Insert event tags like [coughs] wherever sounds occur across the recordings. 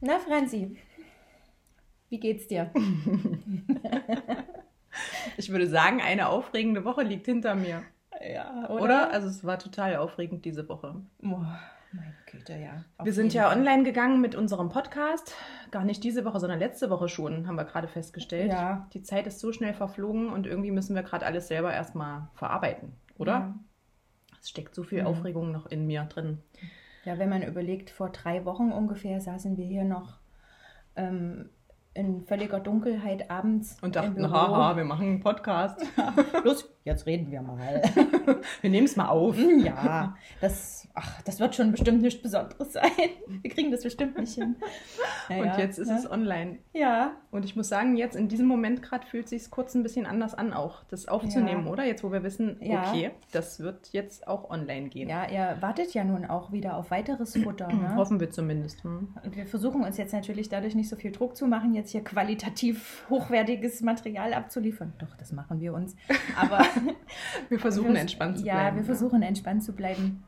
Na, Franzi, wie geht's dir? [laughs] ich würde sagen, eine aufregende Woche liegt hinter mir. Ja, oder? oder? Also es war total aufregend diese Woche. Oh, meine Güte, ja. Wir sind ja Fall. online gegangen mit unserem Podcast. Gar nicht diese Woche, sondern letzte Woche schon, haben wir gerade festgestellt. Ja. Die Zeit ist so schnell verflogen und irgendwie müssen wir gerade alles selber erstmal verarbeiten, oder? Ja. Es steckt so viel mhm. Aufregung noch in mir drin. Ja, wenn man überlegt, vor drei Wochen ungefähr saßen wir hier noch ähm, in völliger Dunkelheit abends. Und dachten, haha, wir machen einen Podcast. [laughs] Los, jetzt reden wir mal. [laughs] [laughs] wir nehmen es mal auf. Ja, das, ach, das wird schon bestimmt nichts Besonderes sein. [laughs] Wir kriegen das bestimmt nicht hin. Naja, und jetzt ist ja. es online. Ja. Und ich muss sagen, jetzt in diesem Moment gerade fühlt es sich kurz ein bisschen anders an, auch das aufzunehmen, ja. oder? Jetzt, wo wir wissen, okay, das wird jetzt auch online gehen. Ja, ihr wartet ja nun auch wieder auf weiteres Futter. [clears throat] Ne? Hoffen wir zumindest. Hm? Und wir versuchen uns jetzt natürlich dadurch nicht so viel Druck zu machen, jetzt hier qualitativ hochwertiges Material abzuliefern. Doch, das machen wir uns. Aber [laughs] wir versuchen wir, entspannt zu ja, bleiben. Ja, wir versuchen entspannt zu bleiben.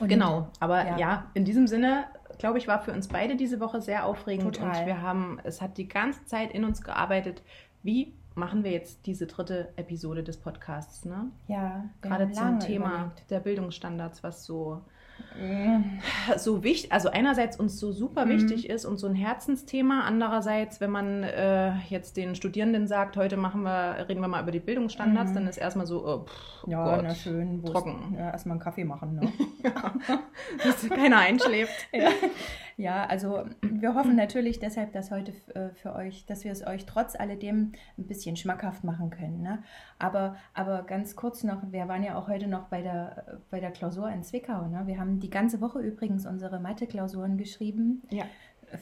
Und genau, aber ja. ja. in diesem Sinne, glaube ich, war für uns beide diese Woche sehr aufregend Total. und wir haben, es hat die ganze Zeit in uns gearbeitet, wie machen wir jetzt diese dritte Episode des Podcasts, ne? Ja, gerade zum Thema überlegt. der Bildungsstandards, was so so wichtig, also einerseits uns so super mhm. wichtig ist und so ein Herzensthema, andererseits, wenn man äh, jetzt den Studierenden sagt, heute machen wir, reden wir mal über die Bildungsstandards, mhm. dann ist erstmal so, oh, pff, ja, Gott, na schön, trocken. Ja, erstmal einen Kaffee machen, ne? [laughs] ja, dass keiner einschläft. [laughs] ja. Ja, also wir hoffen natürlich deshalb, dass heute äh, für euch, dass wir es euch trotz alledem ein bisschen schmackhaft machen können, ne? Aber, aber ganz kurz noch, wir waren ja auch heute noch bei der, bei der Klausur in Zwickau. Ne? Wir haben die ganze Woche übrigens unsere Mathe-Klausuren geschrieben. Ja.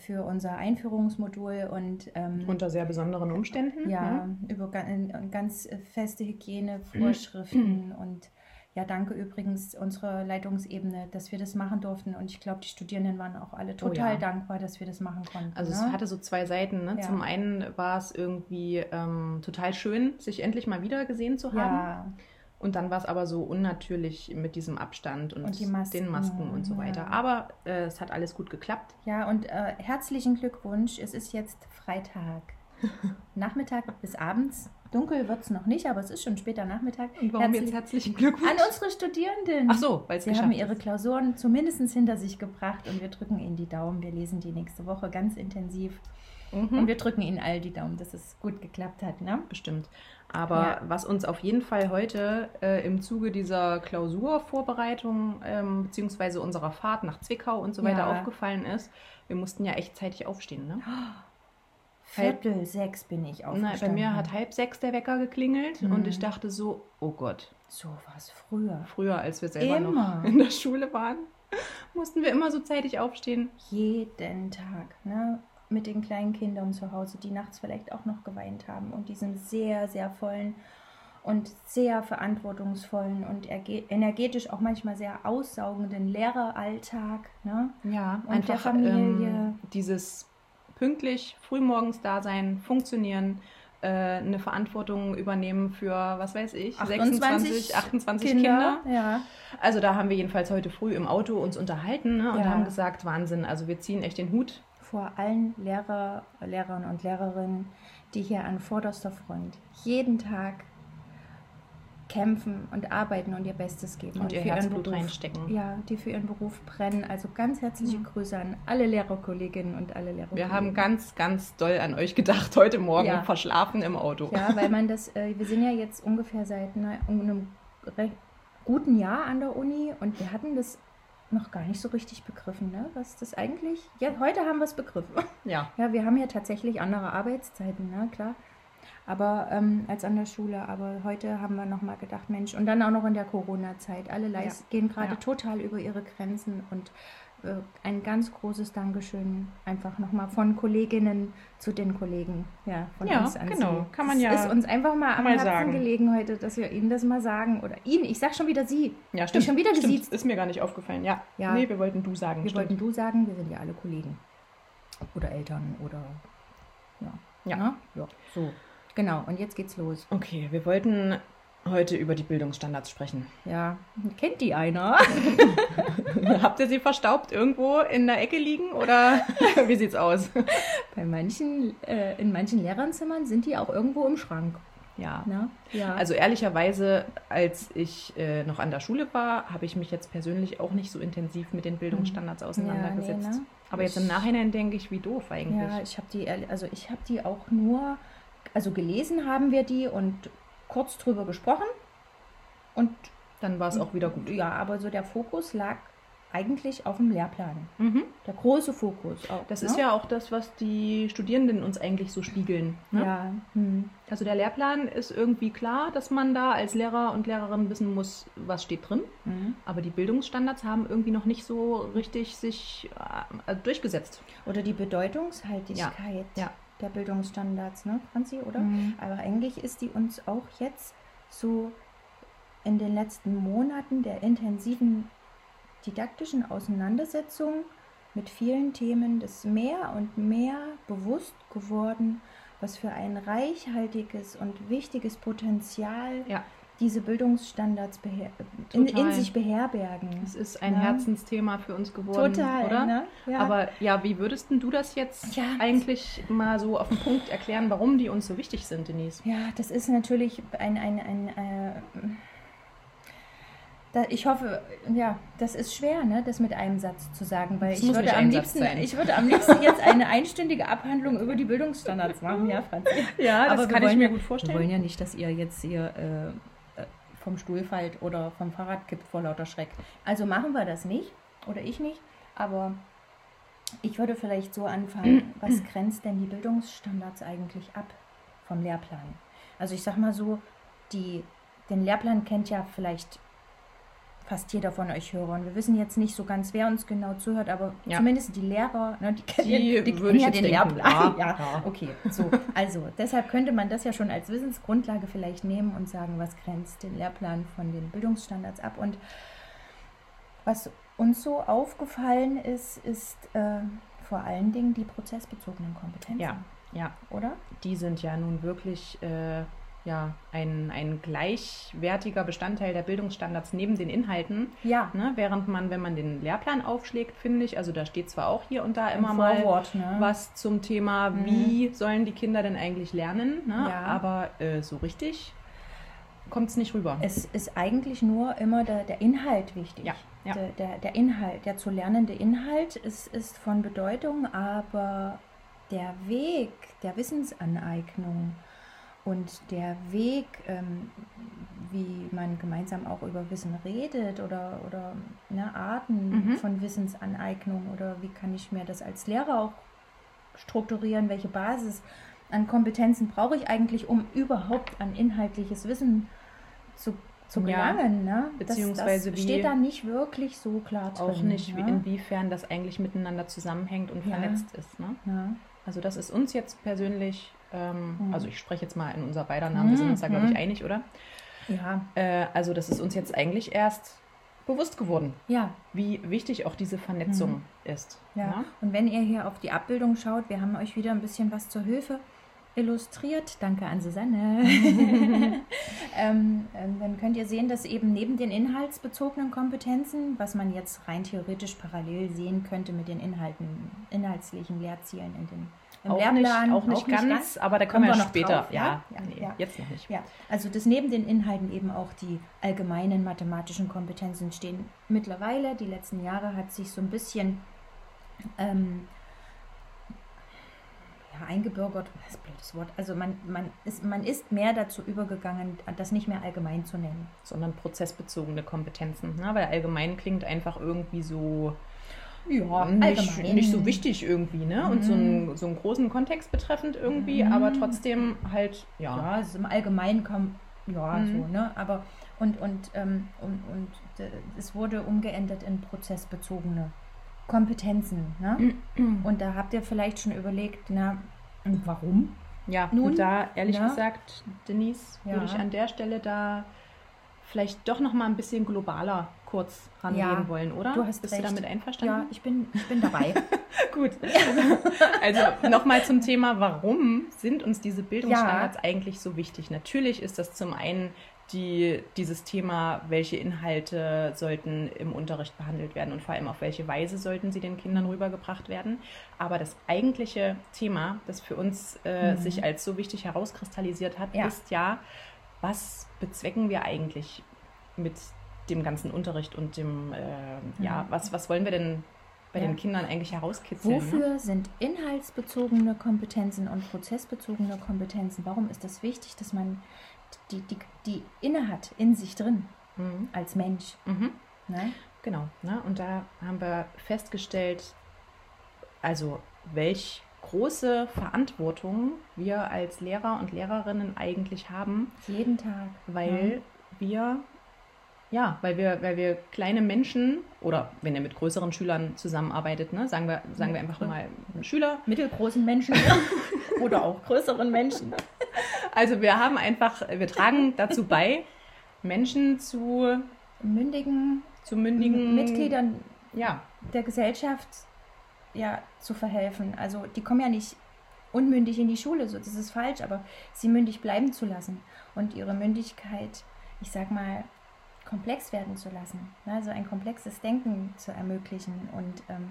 Für unser Einführungsmodul und ähm, unter sehr besonderen Umständen. Ja, ne? über ganz feste Hygienevorschriften [clears throat] und ja, danke übrigens unserer Leitungsebene, dass wir das machen durften. Und ich glaube, die Studierenden waren auch alle total oh ja. dankbar, dass wir das machen konnten. Also ne? es hatte so zwei Seiten. Ne? Ja. Zum einen war es irgendwie ähm, total schön, sich endlich mal wieder gesehen zu haben. Ja. Und dann war es aber so unnatürlich mit diesem Abstand und, und Masken, den Masken und so weiter. Aber äh, es hat alles gut geklappt. Ja, und äh, herzlichen Glückwunsch. Es ist jetzt Freitag. [laughs] Nachmittag bis abends Dunkel wird es noch nicht, aber es ist schon später Nachmittag. Und warum Herzlich, jetzt herzlichen Glückwunsch? An unsere Studierenden. Ach so, weil sie haben ihre Klausuren zumindest hinter sich gebracht und wir drücken ihnen die Daumen. Wir lesen die nächste Woche ganz intensiv. Mhm. Und wir drücken ihnen all die Daumen, dass es gut geklappt hat. Ne? Bestimmt. Aber ja. was uns auf jeden Fall heute äh, im Zuge dieser Klausurvorbereitung ähm, beziehungsweise unserer Fahrt nach Zwickau und so weiter ja. aufgefallen ist, wir mussten ja echt zeitig aufstehen. Ne? Viertel halb, sechs bin ich aufgestanden. Nein, bei mir hat halb sechs der Wecker geklingelt mhm. und ich dachte so, oh Gott. So war es früher. Früher, als wir selber immer. noch in der Schule waren, [laughs] mussten wir immer so zeitig aufstehen. Jeden Tag, ne? Mit den kleinen Kindern zu Hause, die nachts vielleicht auch noch geweint haben und diesen sehr, sehr vollen und sehr verantwortungsvollen und energetisch auch manchmal sehr aussaugenden Lehreralltag. Ne? Ja, und einfach der Familie. Ähm, dieses pünktlich frühmorgens da sein, funktionieren, äh, eine Verantwortung übernehmen für, was weiß ich, 28, 26, 28 Kinder. Kinder. Ja. Also da haben wir jedenfalls heute früh im Auto uns unterhalten ne, und ja. haben gesagt, Wahnsinn, also wir ziehen echt den Hut. Vor allen Lehrer, Lehrern und Lehrerinnen, die hier an vorderster Front jeden Tag kämpfen und arbeiten und ihr Bestes geben. Und, und ihr Herzblut Beruf, reinstecken. Ja, die für ihren Beruf brennen. Also ganz herzliche mhm. Grüße an alle Lehrerkolleginnen und alle Lehrer. Wir haben ganz, ganz doll an euch gedacht heute Morgen, ja. verschlafen im Auto. Ja, weil [laughs] man das, äh, wir sind ja jetzt ungefähr seit ne, einem recht guten Jahr an der Uni und wir hatten das noch gar nicht so richtig begriffen, ne? was das eigentlich, ja, heute haben wir es begriffen. Ja. Ja, wir haben ja tatsächlich andere Arbeitszeiten, ne? klar aber ähm, als an der Schule. Aber heute haben wir nochmal gedacht, Mensch, und dann auch noch in der Corona-Zeit. Alle ja. gehen gerade ja. total über ihre Grenzen und äh, ein ganz großes Dankeschön einfach nochmal von Kolleginnen zu den Kollegen. Ja, von ja, uns an genau. Sie. Kann man ja. Es ist uns einfach mal am mal Herzen sagen. gelegen heute, dass wir Ihnen das mal sagen. Oder Ihnen, ich sag schon wieder Sie. Ja, stimmt. Ich schon wieder stimmt. Ist mir gar nicht aufgefallen. Ja. ja. Nee, wir wollten du sagen. Wir stimmt. wollten du sagen, wir sind ja alle Kollegen. Oder Eltern oder. Ja. Ja. ja. So. Genau, und jetzt geht's los. Okay, wir wollten heute über die Bildungsstandards sprechen. Ja, kennt die einer? [laughs] Habt ihr sie verstaubt irgendwo in der Ecke liegen oder [laughs] wie sieht's aus? Bei manchen, äh, in manchen Lehrernzimmern sind die auch irgendwo im Schrank. Ja. Na? ja. Also ehrlicherweise, als ich äh, noch an der Schule war, habe ich mich jetzt persönlich auch nicht so intensiv mit den Bildungsstandards auseinandergesetzt. Ja, nee, ne? Aber jetzt im Nachhinein denke ich, wie doof eigentlich. Ja, ich habe die, also ich habe die auch nur, also gelesen haben wir die und kurz drüber gesprochen und dann war es auch wieder gut. Ja, aber so der Fokus lag eigentlich auf dem Lehrplan. Mhm. Der große Fokus. Auch, das ne? ist ja auch das, was die Studierenden uns eigentlich so spiegeln. Ne? Ja. Hm. Also der Lehrplan ist irgendwie klar, dass man da als Lehrer und Lehrerin wissen muss, was steht drin. Mhm. Aber die Bildungsstandards haben irgendwie noch nicht so richtig sich äh, durchgesetzt. Oder die Bedeutungshaltigkeit. Ja. ja der Bildungsstandards, ne, Franzi, oder? Mhm. Aber eigentlich ist die uns auch jetzt so in den letzten Monaten der intensiven didaktischen Auseinandersetzung mit vielen Themen das mehr und mehr bewusst geworden, was für ein reichhaltiges und wichtiges Potenzial ja diese Bildungsstandards in, in, sich beherbergen. Es ist ein ja. Herzensthema für uns geworden, Total, oder? Ne? Ja. Aber ja, wie würdest du das jetzt ja. eigentlich mal so auf den Punkt erklären, warum die uns so wichtig sind, Denise? Ja, das ist natürlich ein, ein, ein äh, ich hoffe, ja, das ist schwer, ne, das mit einem Satz zu sagen, weil ich würde, am liebsten, ich würde am liebsten jetzt eine einstündige Abhandlung über die Bildungsstandards machen, ja, Franz. Ja, das Aber kann ich mir gut vorstellen. Wir wollen ja nicht, dass ihr jetzt hier äh, vom Stuhl fällt oder vom Fahrrad kippt vor lauter Schreck. Also machen wir das nicht oder ich nicht, aber ich würde vielleicht so anfangen, [clears throat] was grenzt denn die Bildungsstandards eigentlich ab vom Lehrplan? Also ich sag mal so, die, den Lehrplan kennt ja vielleicht fast jeder von euch Hörern. Wir wissen jetzt nicht so ganz, wer uns genau zuhört, aber ja. zumindest die Lehrer, ne, die kennen, die, die kennen ja den denken, Lehrplan. [laughs] Ja, ja, okay. So, also deshalb könnte man das ja schon als Wissensgrundlage vielleicht nehmen und sagen, was grenzt den Lehrplan von den Bildungsstandards ab. Und was uns so aufgefallen ist, ist äh, vor allen Dingen die prozessbezogenen Kompetenzen. Ja, ja. Oder? Die sind ja nun wirklich äh, ja, ein, ein gleichwertiger Bestandteil der Bildungsstandards neben den Inhalten. Ja. Ne? Während man, wenn man den Lehrplan aufschlägt, finde ich, also da steht zwar auch hier und da immer Im mal Vorwort, ne? was zum Thema, mhm. wie sollen die Kinder denn eigentlich lernen, ne? ja. aber äh, so richtig kommt es nicht rüber. Es ist eigentlich nur immer der, der Inhalt wichtig. Ja. Ja. Der, der, der Inhalt, der zu lernende Inhalt ist, ist von Bedeutung, aber der Weg der Wissensaneignung, und der Weg, ähm, wie man gemeinsam auch über Wissen redet oder, oder ne, Arten mhm. von Wissensaneignung oder wie kann ich mir das als Lehrer auch strukturieren, welche Basis an Kompetenzen brauche ich eigentlich, um überhaupt an inhaltliches Wissen zu, zu gelangen. Ja, ne? Beziehungsweise das, das steht da nicht wirklich so klar drin. Auch nicht, ne? inwiefern das eigentlich miteinander zusammenhängt und ja. vernetzt ist. Ne? Ja. Also das ist uns jetzt persönlich ähm, mhm. Also ich spreche jetzt mal in unser beider Namen, wir sind uns da, glaube ich, mhm. einig, oder? Ja. Äh, also das ist uns jetzt eigentlich erst bewusst geworden, ja. wie wichtig auch diese Vernetzung mhm. ist. Ja. ja. Und wenn ihr hier auf die Abbildung schaut, wir haben euch wieder ein bisschen was zur Hilfe illustriert. Danke an Susanne. [laughs] ähm, ähm, dann könnt ihr sehen, dass eben neben den inhaltsbezogenen Kompetenzen, was man jetzt rein theoretisch parallel sehen könnte mit den Inhalten, inhaltlichen Lehrzielen in den im auch Lehrplan. Nicht, auch nicht, auch ganz, nicht ganz, aber da kommen wir noch später. Drauf, ja, ja, nee, ja, jetzt noch nicht. Ja, also dass neben den Inhalten eben auch die allgemeinen mathematischen Kompetenzen stehen. Mittlerweile, die letzten Jahre, hat sich so ein bisschen ähm, ja, eingebürgert, das ist ein blödes Wort. Also man, man, ist, man ist mehr dazu übergegangen, das nicht mehr allgemein zu nennen. Sondern prozessbezogene Kompetenzen. Ne? Weil allgemein klingt einfach irgendwie so ja, nicht, nicht so wichtig irgendwie, ne? Und so, einen, mhm. so einen großen Kontext betreffend irgendwie, mhm. aber trotzdem halt, ja. Ja, es ist im Allgemeinen kommt, ja, mhm. so, ne? Aber und, und, ähm, und, und äh, es wurde umgeändert in prozessbezogene Kompetenzen, ne? [clears throat] Und da habt ihr vielleicht schon überlegt, na, warum? Ja, Nun, und da ehrlich ja? gesagt, Denise, ja. würde ich an der Stelle da vielleicht doch noch mal ein bisschen globaler kurz rangehen ja, wollen, oder? Du hast Bist recht. du damit einverstanden? Ja, ich bin, ich bin dabei. [laughs] Gut. Also nochmal zum Thema, warum sind uns diese Bildungsstandards ja. eigentlich so wichtig? Natürlich ist das zum einen die, dieses Thema, welche Inhalte sollten im Unterricht behandelt werden und vor allem auf welche Weise sollten sie den Kindern rübergebracht werden. Aber das eigentliche Thema, das für uns äh, mhm. sich als so wichtig herauskristallisiert hat, ja. ist ja, was bezwecken wir eigentlich mit dem ganzen Unterricht und dem, äh, mhm. ja, was, was wollen wir denn bei ja. den Kindern eigentlich herauskitzeln? Ne? Wofür ne? sind inhaltsbezogene Kompetenzen und prozessbezogene Kompetenzen? Warum ist das wichtig, dass man die, die, die inne hat in sich drin mhm. als Mensch? Mhm. Ne? Genau. Ne? Und da haben wir festgestellt, also welch große Verantwortung wir als Lehrer und Lehrerinnen eigentlich haben. Jeden Tag. Weil ja. wir ja, weil wir, weil wir kleine Menschen oder wenn ihr mit größeren Schülern zusammenarbeitet, ne, sagen wir, sagen wir einfach mal Schüler. Mittelgroßen Menschen [laughs] oder auch größeren Menschen. Also wir haben einfach, wir tragen dazu bei, Menschen zu mündigen, zu mündigen Mitgliedern ja. der Gesellschaft ja, zu verhelfen. Also die kommen ja nicht unmündig in die Schule, so das ist falsch, aber sie mündig bleiben zu lassen und ihre Mündigkeit, ich sag mal, komplex werden zu lassen. Ne? Also ein komplexes Denken zu ermöglichen. Und ähm,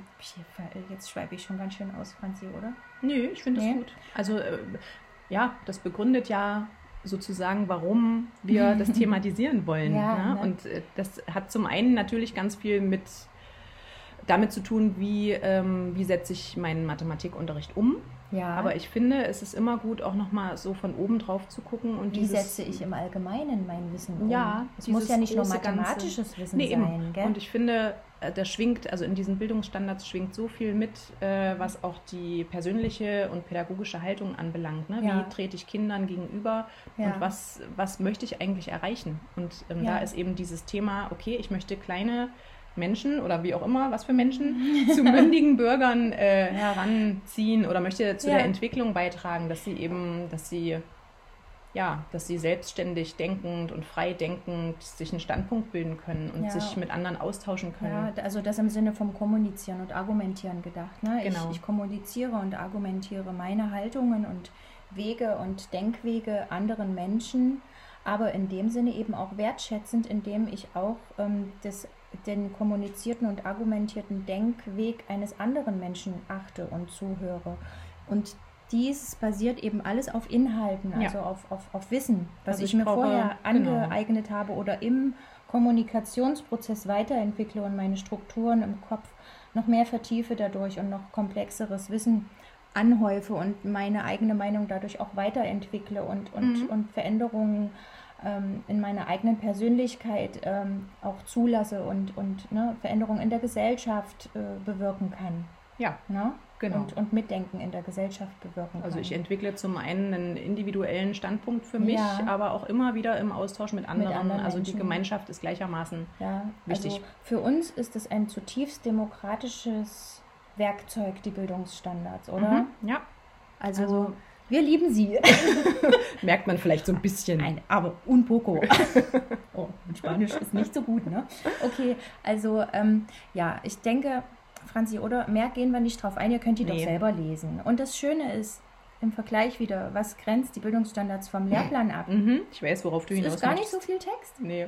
jetzt schweife ich schon ganz schön aus, Franzi, oder? Nö, ich finde nee. das gut. Also äh, ja, das begründet ja sozusagen, warum wir das [laughs] thematisieren wollen. Ja, ne? Ne? Und äh, das hat zum einen natürlich ganz viel mit damit zu tun, wie, ähm, wie setze ich meinen Mathematikunterricht um. Ja. Aber ich finde, es ist immer gut, auch nochmal so von oben drauf zu gucken. Und Wie dieses, setze ich im Allgemeinen mein Wissen um? Ja, es muss ja nicht nur mathematisches Ganze. Wissen nee, sein. Gell? Und ich finde, äh, da schwingt, also in diesen Bildungsstandards schwingt so viel mit, äh, was auch die persönliche und pädagogische Haltung anbelangt. Ne? Ja. Wie trete ich Kindern gegenüber ja. und was, was möchte ich eigentlich erreichen? Und ähm, ja. da ist eben dieses Thema, okay, ich möchte kleine Menschen oder wie auch immer, was für Menschen, zu [laughs] mündigen Bürgern äh, heranziehen oder möchte zu ja. der Entwicklung beitragen, dass sie eben, dass sie ja, dass sie selbstständig denkend und frei denkend sich einen Standpunkt bilden können und ja. sich mit anderen austauschen können. Ja, also das im Sinne vom Kommunizieren und Argumentieren gedacht. Ne? Genau. Ich, ich kommuniziere und argumentiere meine Haltungen und Wege und Denkwege anderen Menschen, aber in dem Sinne eben auch wertschätzend, indem ich auch ähm, das den kommunizierten und argumentierten Denkweg eines anderen Menschen achte und zuhöre. Und dies basiert eben alles auf Inhalten, also ja. auf, auf, auf Wissen, was also ich, ich, mir brauche, vorher genau. angeeignet genau. habe oder im Kommunikationsprozess weiterentwickle und meine Strukturen im Kopf noch mehr vertiefe dadurch und noch komplexeres Wissen anhäufe und meine eigene Meinung dadurch auch weiterentwickle und, und, mhm. und Veränderungen ähm, in meiner eigenen Persönlichkeit ähm, auch zulasse und, und ne, Veränderungen in der Gesellschaft äh, bewirken kann. Ja. Ne? Genau. Und, und Mitdenken in der Gesellschaft bewirken kann. Also ich entwickle zum einen einen individuellen Standpunkt für mich, ja. aber auch immer wieder im Austausch mit anderen. Mit anderen also die Gemeinschaft ist gleichermaßen ja. wichtig. Also für uns ist es ein zutiefst demokratisches Werkzeug, die Bildungsstandards, oder? Mhm. Ja. Also, also wir lieben sie. [laughs] Merkt man vielleicht so ein bisschen. Ein, aber un poco. [laughs] oh, Spanisch ist nicht so gut, ne? Okay, also ähm, ja, ich denke, Franzi, oder mehr gehen wir nicht drauf ein, ihr könnt die nee. doch selber lesen. Und das Schöne ist, im Vergleich wieder, was grenzt die Bildungsstandards vom [laughs] Lehrplan ab? Mhm, ich weiß, worauf du hinaus Es ist gar nicht so viel Text. Nee.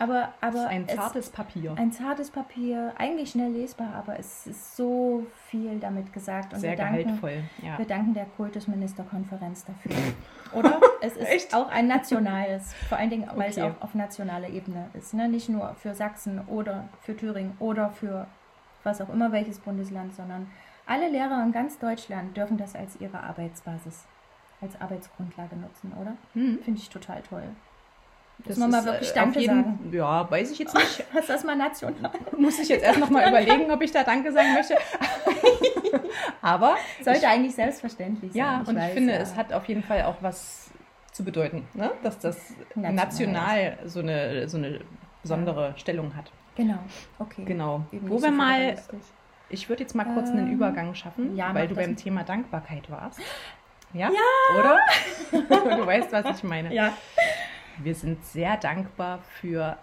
Aber, aber ein zartes Papier. Ein zartes Papier, eigentlich schnell lesbar, aber es ist so viel damit gesagt. Und Sehr wir danken, gehaltvoll. Ja. Wir danken der Kultusministerkonferenz dafür. [laughs] Oder? Es ist auch ein nationales, vor allen Dingen, weil okay. es auch auf nationaler Ebene ist. Ne? Nicht nur für Sachsen oder für Thüringen oder für was auch immer welches Bundesland, sondern alle Lehrer in ganz Deutschland dürfen das als ihre Arbeitsbasis, als Arbeitsgrundlage nutzen, oder? Hm. Finde ich total toll. Das muss man mal wirklich äh, Danke jeden, sagen. Ja, weiß ich jetzt nicht. [laughs] Was ist das mal national? Muss ich jetzt erst noch mal überlegen, ob ich da Danke sagen möchte. [laughs] Aber sollte ich, eigentlich selbstverständlich sein. Ja, ich und weiß, ich finde, ja. es hat auf jeden Fall auch was zu bedeuten, ne? dass das national, national so eine so eine besondere ja. Stellung hat. Genau. Okay. Genau. Eben Wo wir mal ich würde jetzt mal kurz ähm, einen Übergang schaffen, ja, weil du beim Thema Dankbarkeit warst. [gasps] Ja? ja. Oder? [laughs] du weißt, was ich meine. Ja. Wir sind sehr dankbar für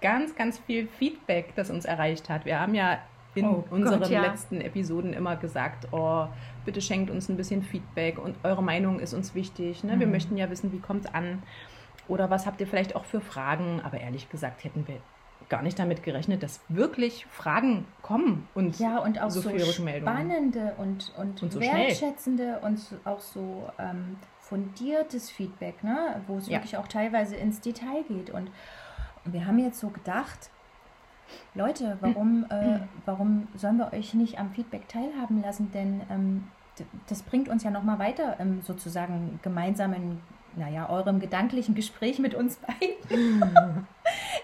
ganz, ganz viel Feedback, das uns erreicht hat. Wir haben ja in oh unseren Gott, ja. letzten Episoden immer gesagt, oh, bitte schenkt uns ein bisschen Feedback und eure Meinung ist uns wichtig. Ne? Mhm. Wir möchten ja wissen, wie kommt es an. Oder was habt ihr vielleicht auch für Fragen? Aber ehrlich gesagt hätten wir gar nicht damit gerechnet, dass wirklich Fragen kommen und ja und auch so, so spannende und, und, und so wertschätzende und auch so ähm, fundiertes Feedback, ne? wo es ja. wirklich auch teilweise ins Detail geht. Und, und wir haben jetzt so gedacht, Leute, warum, äh, warum sollen wir euch nicht am Feedback teilhaben lassen? Denn ähm, das bringt uns ja nochmal weiter im sozusagen gemeinsamen, naja, eurem gedanklichen Gespräch mit uns beiden. [laughs]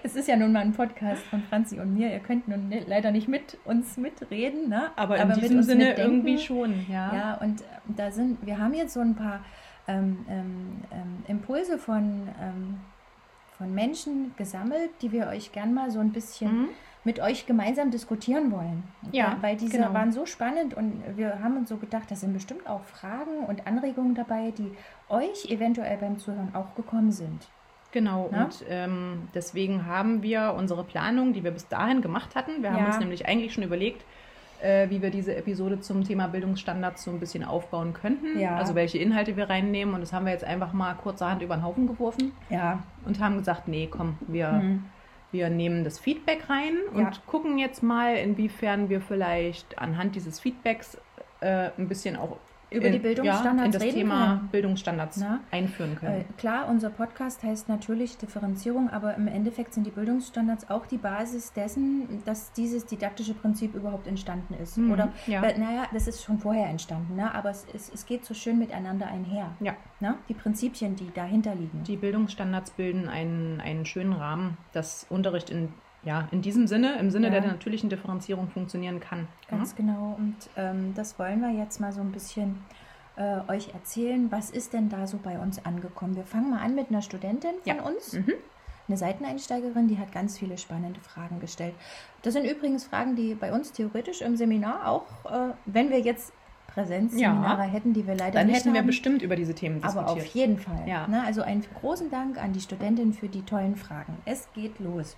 es ist ja nun mal ein Podcast von Franzi und mir. Ihr könnt nun leider nicht mit uns mitreden, ne? aber, aber in diesem Sinne mitdenken. irgendwie schon. Ja, ja und äh, da sind, wir haben jetzt so ein paar ähm, ähm, ähm, Impulse von, ähm, von Menschen gesammelt, die wir euch gern mal so ein bisschen mhm. mit euch gemeinsam diskutieren wollen. Ja, weil diese genau. waren so spannend und wir haben uns so gedacht, da sind bestimmt auch Fragen und Anregungen dabei, die euch eventuell beim Zuhören auch gekommen sind. Genau, ja? und ähm, deswegen haben wir unsere Planung, die wir bis dahin gemacht hatten, wir haben ja. uns nämlich eigentlich schon überlegt, äh, wie wir diese Episode zum Thema Bildungsstandards so ein bisschen aufbauen könnten. Ja. Also welche Inhalte wir reinnehmen. Und das haben wir jetzt einfach mal kurzerhand über den Haufen geworfen. Ja. Und haben gesagt, nee, komm, wir, mhm. wir nehmen das Feedback rein und ja. gucken jetzt mal, inwiefern wir vielleicht anhand dieses Feedbacks äh, ein bisschen auch über die Bildungsstandards ja, in das Thema können. Bildungsstandards Na? einführen können. Äh, klar, unser Podcast heißt natürlich Differenzierung, aber im Endeffekt sind die Bildungsstandards auch die Basis dessen, dass dieses didaktische Prinzip überhaupt entstanden ist. Mhm, Oder, ja. weil, naja, das ist schon vorher entstanden, ne? aber es, es, es geht so schön miteinander einher. Ja. Ne? Die Prinzipien, die dahinter liegen. Die Bildungsstandards bilden einen, einen schönen Rahmen, dass Unterricht in ja, in diesem Sinne, im Sinne ja. der natürlichen Differenzierung funktionieren kann. Ganz mhm. genau. Und ähm, das wollen wir jetzt mal so ein bisschen äh, euch erzählen. Was ist denn da so bei uns angekommen? Wir fangen mal an mit einer Studentin von ja. uns. Mhm. Eine Seiteneinsteigerin, die hat ganz viele spannende Fragen gestellt. Das sind übrigens Fragen, die bei uns theoretisch im Seminar auch, äh, wenn wir jetzt Präsenzseminare ja. hätten, die wir leider Dann nicht hätten wir bestimmt über diese Themen diskutiert. Aber auf jeden Fall. Ja. Ne? Also einen großen Dank an die Studentin für die tollen Fragen. Es geht los.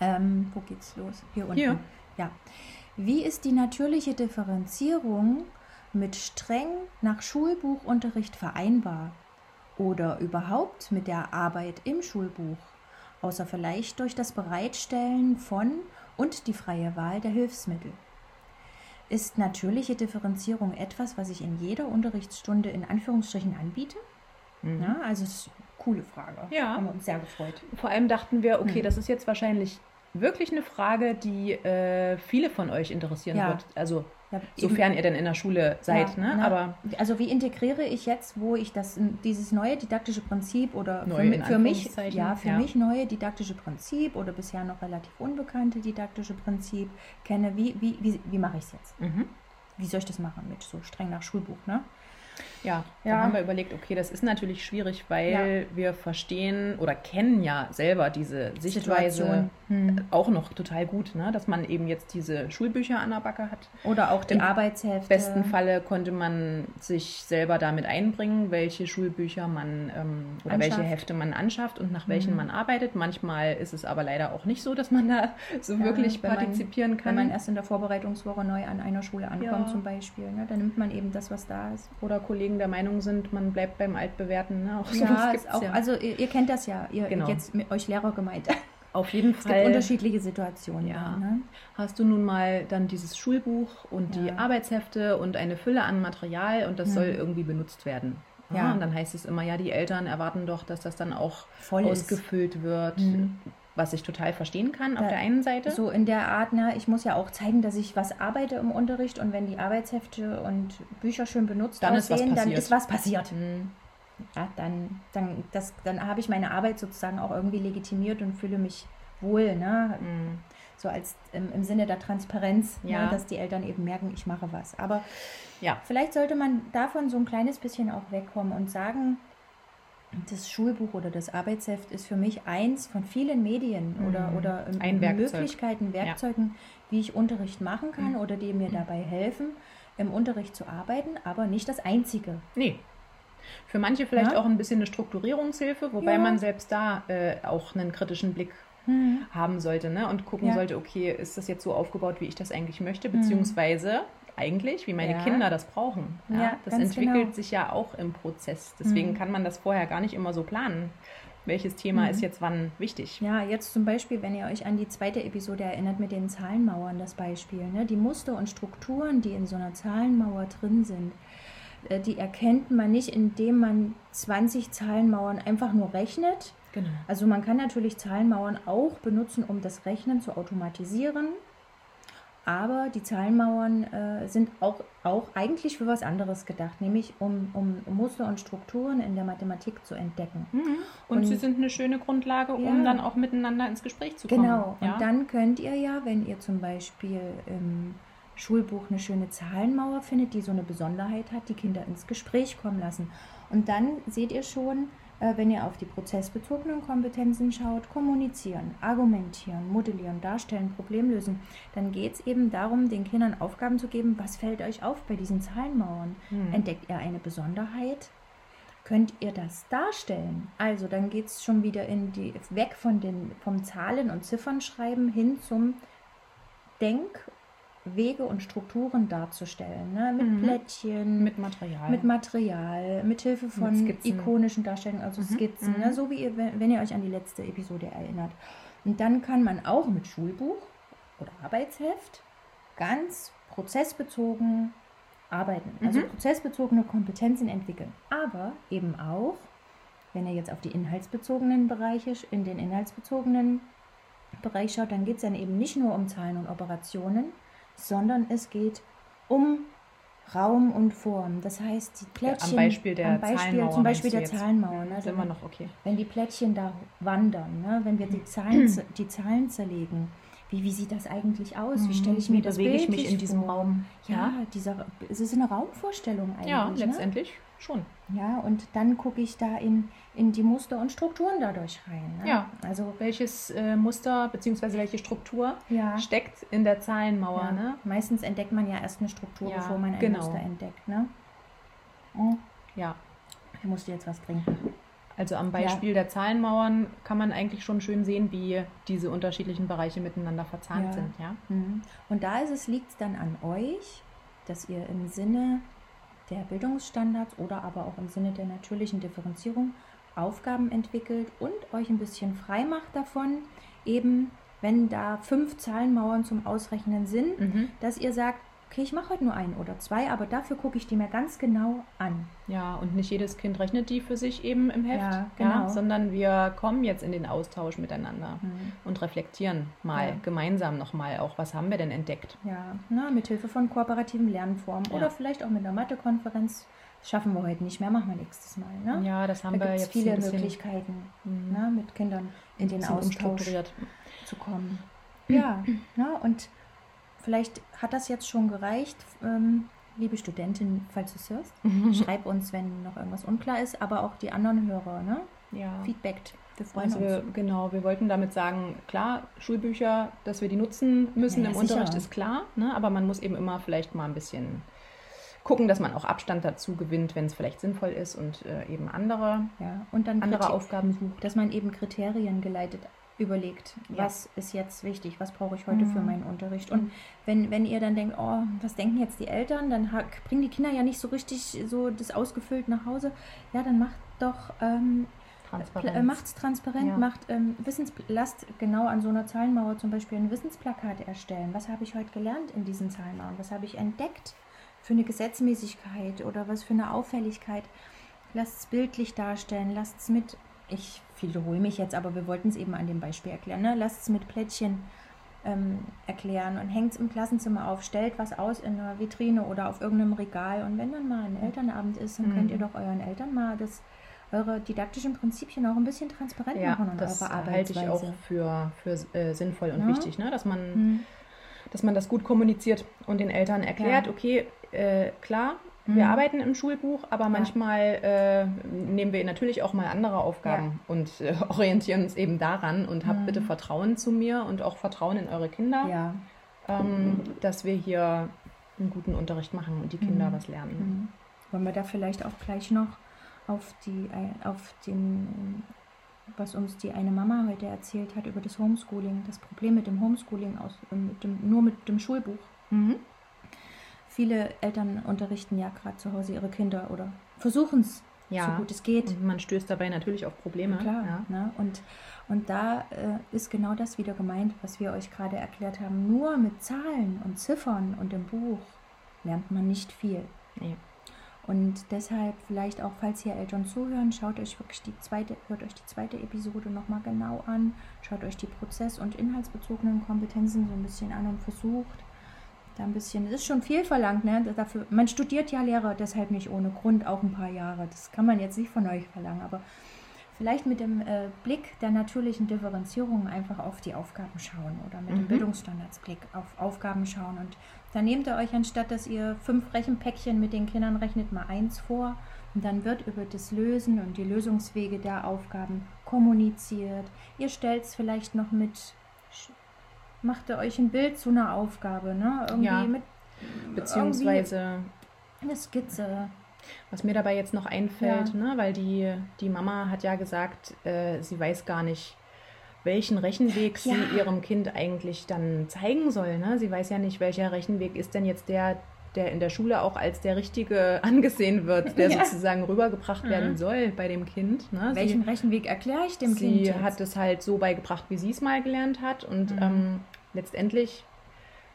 Ähm, wo geht's los? Hier unten. Hier. Ja. Wie ist die natürliche Differenzierung mit streng nach Schulbuchunterricht vereinbar? Oder überhaupt mit der Arbeit im Schulbuch? Außer vielleicht durch das Bereitstellen von und die freie Wahl der Hilfsmittel. Ist natürliche Differenzierung etwas, was ich in jeder Unterrichtsstunde in Anführungsstrichen anbiete? Mhm. Ja, also es ist eine coole Frage. Ja. Haben wir uns sehr gefreut. Vor allem dachten wir, okay, mhm. das ist jetzt wahrscheinlich wirklich eine Frage, die äh, viele von euch interessieren ja. wird. Also ja, sofern ihr denn in der Schule seid. Ja, ne? Na, Aber also wie integriere ich jetzt, wo ich das dieses neue didaktische Prinzip oder für, für mich ja für ja. mich neue didaktische Prinzip oder bisher noch relativ unbekannte didaktische Prinzip kenne, wie wie wie, wie mache ich es jetzt? Mhm. Wie soll ich das machen mit so streng nach Schulbuch? Ne? Ja, ja. dann haben wir überlegt, okay, das ist natürlich schwierig, weil ja. wir verstehen oder kennen ja selber diese Sichtweise hm. auch noch total gut, ne? dass man eben jetzt diese Schulbücher an der Backe hat. Oder auch die Im Arbeitshefte. Im besten Falle konnte man sich selber damit einbringen, welche Schulbücher man ähm, oder anschafft. welche Hefte man anschafft und nach welchen hm. man arbeitet. Manchmal ist es aber leider auch nicht so, dass man da [laughs] so ja, wirklich partizipieren man, kann. Wenn man erst in der Vorbereitungswoche neu an einer Schule ankommt zum Beispiel, ne? dann nimmt man eben das, was da ist. Oder Kollegen der Meinung sind, man bleibt beim Altbewerten. Ne? Auch ja, auch, ja, Also ihr, ihr, kennt das ja, ihr genau. jetzt mit euch Lehrer gemeint. [laughs] Auf jeden Fall. Es gibt unterschiedliche Situationen. Ja. Ne? Hast du nun mal dann dieses Schulbuch und ja. die Arbeitshefte und eine Fülle an Material und das mhm. soll irgendwie benutzt werden. Ja. Und dann heißt es immer, ja, die Eltern erwarten doch, dass das dann auch Voll ausgefüllt ist. wird. Mhm was ich total verstehen kann da, auf der einen Seite. So in der Art, ne, ich muss ja auch zeigen, dass ich was arbeite im Unterricht und wenn die Arbeitshefte und Bücher schön benutzt dann aussehen, ist dann ist was passiert. Mhm. Ja, dann, dann, dann habe ich meine Arbeit sozusagen auch irgendwie legitimiert und fühle mich wohl, ne? Mhm. So als im, im, Sinne der Transparenz, ne, ja. ne, dass die Eltern eben merken, ich mache was. Aber ja, vielleicht sollte man davon so ein kleines bisschen auch wegkommen und sagen, das Schulbuch oder das Arbeitsheft ist für mich eins von vielen Medien mhm. oder, oder Ein Möglichkeiten, Werkzeugen, ja. wie ich Unterricht machen kann mhm. oder die mir mhm. dabei helfen, im Unterricht zu arbeiten, aber nicht das einzige. Nee. Für manche vielleicht ja? auch ein bisschen eine Strukturierungshilfe, wobei ja. man selbst da äh, auch einen kritischen Blick mhm. haben sollte ne? und gucken sollte, okay, ist das jetzt so aufgebaut, wie ich das eigentlich möchte, mhm. beziehungsweise eigentlich, wie meine ja. Kinder das brauchen. Ja, ja das entwickelt genau. sich ja auch im Prozess. Deswegen mhm. kann man das vorher gar nicht immer so planen. Welches Thema mhm. ist jetzt wann wichtig? Ja, jetzt zum Beispiel, wenn ihr euch an die zweite Episode erinnert mit den Zahlenmauern, das Beispiel. Ne? Die Muster und Strukturen, die in so einer Zahlenmauer drin sind, die erkennt man nicht, indem man 20 Zahlenmauern einfach nur rechnet. Genau. Also man kann natürlich Zahlenmauern auch benutzen, um das Rechnen zu automatisieren. Aber die Zahlenmauern äh, sind auch, auch eigentlich für was anderes gedacht, nämlich um, um Muster und Strukturen in der Mathematik zu entdecken. Mhm. Und, und, sie sind eine schöne Grundlage, um dann auch miteinander ins Gespräch zu kommen. Genau, ja? und dann könnt ihr ja, wenn ihr zum Beispiel im Schulbuch eine schöne Zahlenmauer findet, die so eine Besonderheit hat, die Kinder ins Gespräch kommen lassen. Und dann seht ihr schon, äh, wenn ihr auf die prozessbezogenen Kompetenzen schaut, kommunizieren, argumentieren, modellieren, darstellen, Problemlösen, dann geht es eben darum, den Kindern Aufgaben zu geben, was fällt euch auf bei diesen Zahlenmauern? Hm. Entdeckt ihr eine Besonderheit? Könnt ihr das darstellen? Also dann geht es schon wieder in die, weg von den, vom Zahlen- und Ziffernschreiben hin zum Denk- Wege und Strukturen darzustellen. Ne? Mit mhm. Plättchen, mit Material. Mit Material, mit Hilfe von mit ikonischen Darstellungen, also mhm. Skizzen. Ne? Mhm. So wie ihr, wenn ihr euch an die letzte Episode erinnert. Und dann kann man auch mit Schulbuch oder Arbeitsheft ganz prozessbezogen arbeiten. Also mhm. prozessbezogene Kompetenzen entwickeln. Aber eben auch, wenn ihr jetzt auf die inhaltsbezogenen Bereiche, in den inhaltsbezogenen Bereich schaut, dann geht es dann eben nicht nur um Zahlen und Operationen, sondern es geht um Raum und Form. Das heißt, die Plättchen. am Beispiel der am Beispiel, Zahlenmauer. Zum Beispiel der Zahlenmauer. Ne? Sind wir noch okay. Wenn die Plättchen da wandern, ne? wenn wir die Zahlen, die Zahlen zerlegen, wie, wie sieht das eigentlich aus? Wie stelle ich mir wie das bewege ich mich in diesem Raum? Ja, ja, dieser, es ist eine Raumvorstellung eigentlich. Ja, ne? letztendlich. Ne? Schon. Ja, und dann gucke ich da in, in die Muster und Strukturen dadurch rein. Ne? Ja, also welches äh, Muster bzw. welche Struktur ja. steckt in der Zahlenmauer. Ja. Ne? Meistens entdeckt man ja erst eine Struktur, ja, bevor man ein genau. Muster entdeckt. Ne? Oh. Ja. Ich musste jetzt was trinken. Also am Beispiel der Zahlenmauern kann man eigentlich schon schön sehen, wie diese unterschiedlichen Bereiche miteinander verzahnt sind. Ja? Mhm. Und da ist es, liegt es dann an euch, dass ihr im Sinne der Bildungsstandards oder aber auch im Sinne der natürlichen Differenzierung Aufgaben entwickelt und euch ein bisschen frei macht davon, eben wenn da fünf Zahlenmauern zum Ausrechnen sind, mhm. dass ihr sagt, okay, ich mache heute nur ein oder zwei, aber dafür gucke ich die mir ganz genau an. Ja, und nicht jedes Kind rechnet die für sich eben im Heft, ja, genau. ja, sondern wir kommen jetzt in den Austausch miteinander mhm. und reflektieren mal ja. gemeinsam nochmal auch, was haben wir denn entdeckt. Ja, na, mit Hilfe von kooperativen Lernformen oder vielleicht auch mit einer Mathekonferenz. Schaffen wir heute nicht mehr, machen wir nächstes Mal. Ne? Ja, das haben da wir jetzt viele Möglichkeiten, mhm. ne, mit Kindern in den Austausch zu kommen. [clears throat] Ja, ne, und Vielleicht hat das jetzt schon gereicht. Ähm, liebe Studentin, falls du es hörst, [laughs] schreib uns, wenn noch irgendwas unklar ist, aber auch die anderen Hörer, ne? Ja. Feedback. Wir freuen also uns. Wir, genau, wir wollten damit sagen, klar, Schulbücher, dass wir die nutzen müssen ja, im sicher. Unterricht, ist klar, ne? aber man muss eben immer vielleicht mal ein bisschen gucken, dass man auch Abstand dazu gewinnt, wenn es vielleicht sinnvoll ist und äh, eben andere, ja. und dann andere Aufgaben sucht. Dass man eben Kriterien geleitet überlegt, ja. was ist jetzt wichtig, was brauche ich heute mhm. für meinen Unterricht. Und wenn, wenn ihr dann denkt, oh, was denken jetzt die Eltern, dann bringen die Kinder ja nicht so richtig so das ausgefüllt nach Hause. Ja, dann macht doch ähm, Transparenz. Äh, macht's transparent, ja. macht ähm, Wissens, lasst genau an so einer Zahlenmauer zum Beispiel ein Wissensplakat erstellen. Was habe ich heute gelernt in diesen Zahlenmauern? Was habe ich entdeckt für eine Gesetzmäßigkeit oder was für eine Auffälligkeit? Lasst es bildlich darstellen, lasst es mit ich wiederhole mich jetzt, aber wir wollten es eben an dem Beispiel erklären. Ne? Lasst es mit Plättchen ähm, erklären und hängt es im Klassenzimmer auf, stellt was aus in einer Vitrine oder auf irgendeinem Regal. Und wenn dann mal ein Elternabend ist, dann mhm. könnt ihr doch euren Eltern mal das eure didaktischen Prinzipien auch ein bisschen transparent ja, machen und das eure Arbeitsweise. halte ich auch für, für äh, sinnvoll und ja? wichtig, ne? dass man mhm. dass man das gut kommuniziert und den Eltern erklärt, ja. okay, äh, klar, wir mhm. arbeiten im Schulbuch, aber manchmal äh, nehmen wir natürlich auch mal andere Aufgaben ja. und äh, [laughs] orientieren uns eben daran und habt mhm. bitte Vertrauen zu mir und auch Vertrauen in eure Kinder, ja. ähm, dass wir hier einen guten Unterricht machen und die Kinder mhm. was lernen. Mhm. Wollen wir da vielleicht auch gleich noch auf die auf den was uns die eine Mama heute erzählt hat über das Homeschooling, das Problem mit dem Homeschooling aus, mit dem, nur mit dem Schulbuch. Viele Eltern unterrichten ja gerade zu Hause ihre Kinder oder versuchen es ja. so gut es geht. Und man stößt dabei natürlich auf Probleme. Klar. Ja. Ne? Und, und da äh, ist genau das wieder gemeint, was wir euch gerade erklärt haben. Nur mit Zahlen und Ziffern und im Buch lernt man nicht viel. Nee. Und deshalb vielleicht auch, falls hier Eltern zuhören, schaut euch wirklich die zweite, hört euch die zweite Episode nochmal genau an, schaut euch die prozess- und inhaltsbezogenen Kompetenzen so ein bisschen an und versucht da ein bisschen, es ist schon viel verlangt, ne? Dafür, man studiert ja Lehrer deshalb nicht ohne Grund auch ein paar Jahre. Das kann man jetzt nicht von euch verlangen, aber vielleicht mit dem äh, Blick der natürlichen Differenzierung einfach auf die Aufgaben schauen oder mit mhm. dem Bildungsstandardsblick auf Aufgaben schauen. Und dann nehmt ihr euch, anstatt dass ihr fünf Rechenpäckchen mit den Kindern rechnet, mal eins vor. Und dann wird über das Lösen und die Lösungswege der Aufgaben kommuniziert. Ihr stellt es vielleicht noch mit macht ihr euch ein Bild zu einer Aufgabe, ne? Irgendwie ja. mit beziehungsweise eine Skizze. Was mir dabei jetzt noch einfällt, ja. ne, weil die, die Mama hat ja gesagt, äh, sie weiß gar nicht, welchen Rechenweg ja. sie ihrem Kind eigentlich dann zeigen soll. Ne? Sie weiß ja nicht, welcher Rechenweg ist denn jetzt der, der in der Schule auch als der richtige [laughs] angesehen wird, der ja. sozusagen rübergebracht mhm. werden soll bei dem Kind. Ne? Welchen sie, Rechenweg erkläre ich dem sie Kind? Sie hat es halt so beigebracht, wie sie es mal gelernt hat. Und mhm. ähm, letztendlich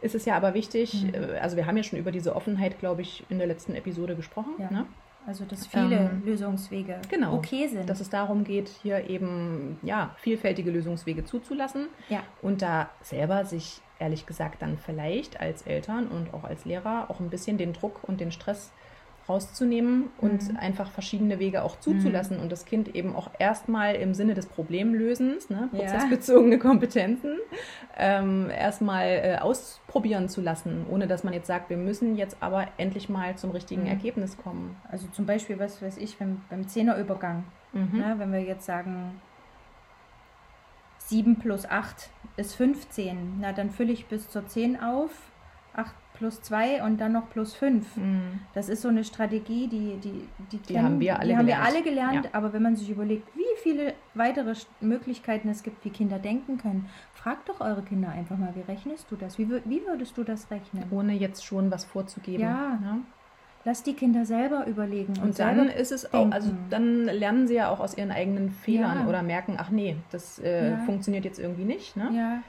ist es ja aber wichtig, mhm. Äh, also wir haben ja schon über diese Offenheit, glaube ich, in der letzten Episode gesprochen. Ja. Ne? Also dass viele ähm, Lösungswege genau, okay sind. Dass es darum geht, hier eben ja, vielfältige Lösungswege zuzulassen ja. und da selber sich ehrlich gesagt dann vielleicht als Eltern und auch als Lehrer auch ein bisschen den Druck und den Stress rauszunehmen und mhm. einfach verschiedene Wege auch zuzulassen mhm. und das Kind eben auch erstmal im Sinne des Problemlösens, ne, prozessbezogene ja. [laughs] Kompetenzen, ähm, erstmal äh, ausprobieren zu lassen, ohne dass man jetzt sagt, wir müssen jetzt aber endlich mal zum richtigen mhm. Ergebnis kommen. Also zum Beispiel, was weiß ich, beim, beim Zehnerübergang, mhm. ne, wenn wir jetzt sagen, 7 plus 8 ist 15, na dann fülle ich bis zur 10 auf, 8 plus 2 und dann noch plus 5. Mhm. Das ist so eine Strategie, die, die, die, die kennen, haben wir alle die gelernt. Haben wir alle gelernt ja. Aber wenn man sich überlegt, wie viele weitere Möglichkeiten es gibt, wie Kinder denken können, fragt doch eure Kinder einfach mal, wie rechnest du das? Wie, wie würdest du das rechnen? Ohne jetzt schon was vorzugeben. Ja. ja. Lass die Kinder selber überlegen. Und, und dann ist es auch, also dann lernen sie ja auch aus ihren eigenen Fehlern ja. oder merken, ach nee, das äh, funktioniert jetzt irgendwie nicht. Ne? Ja.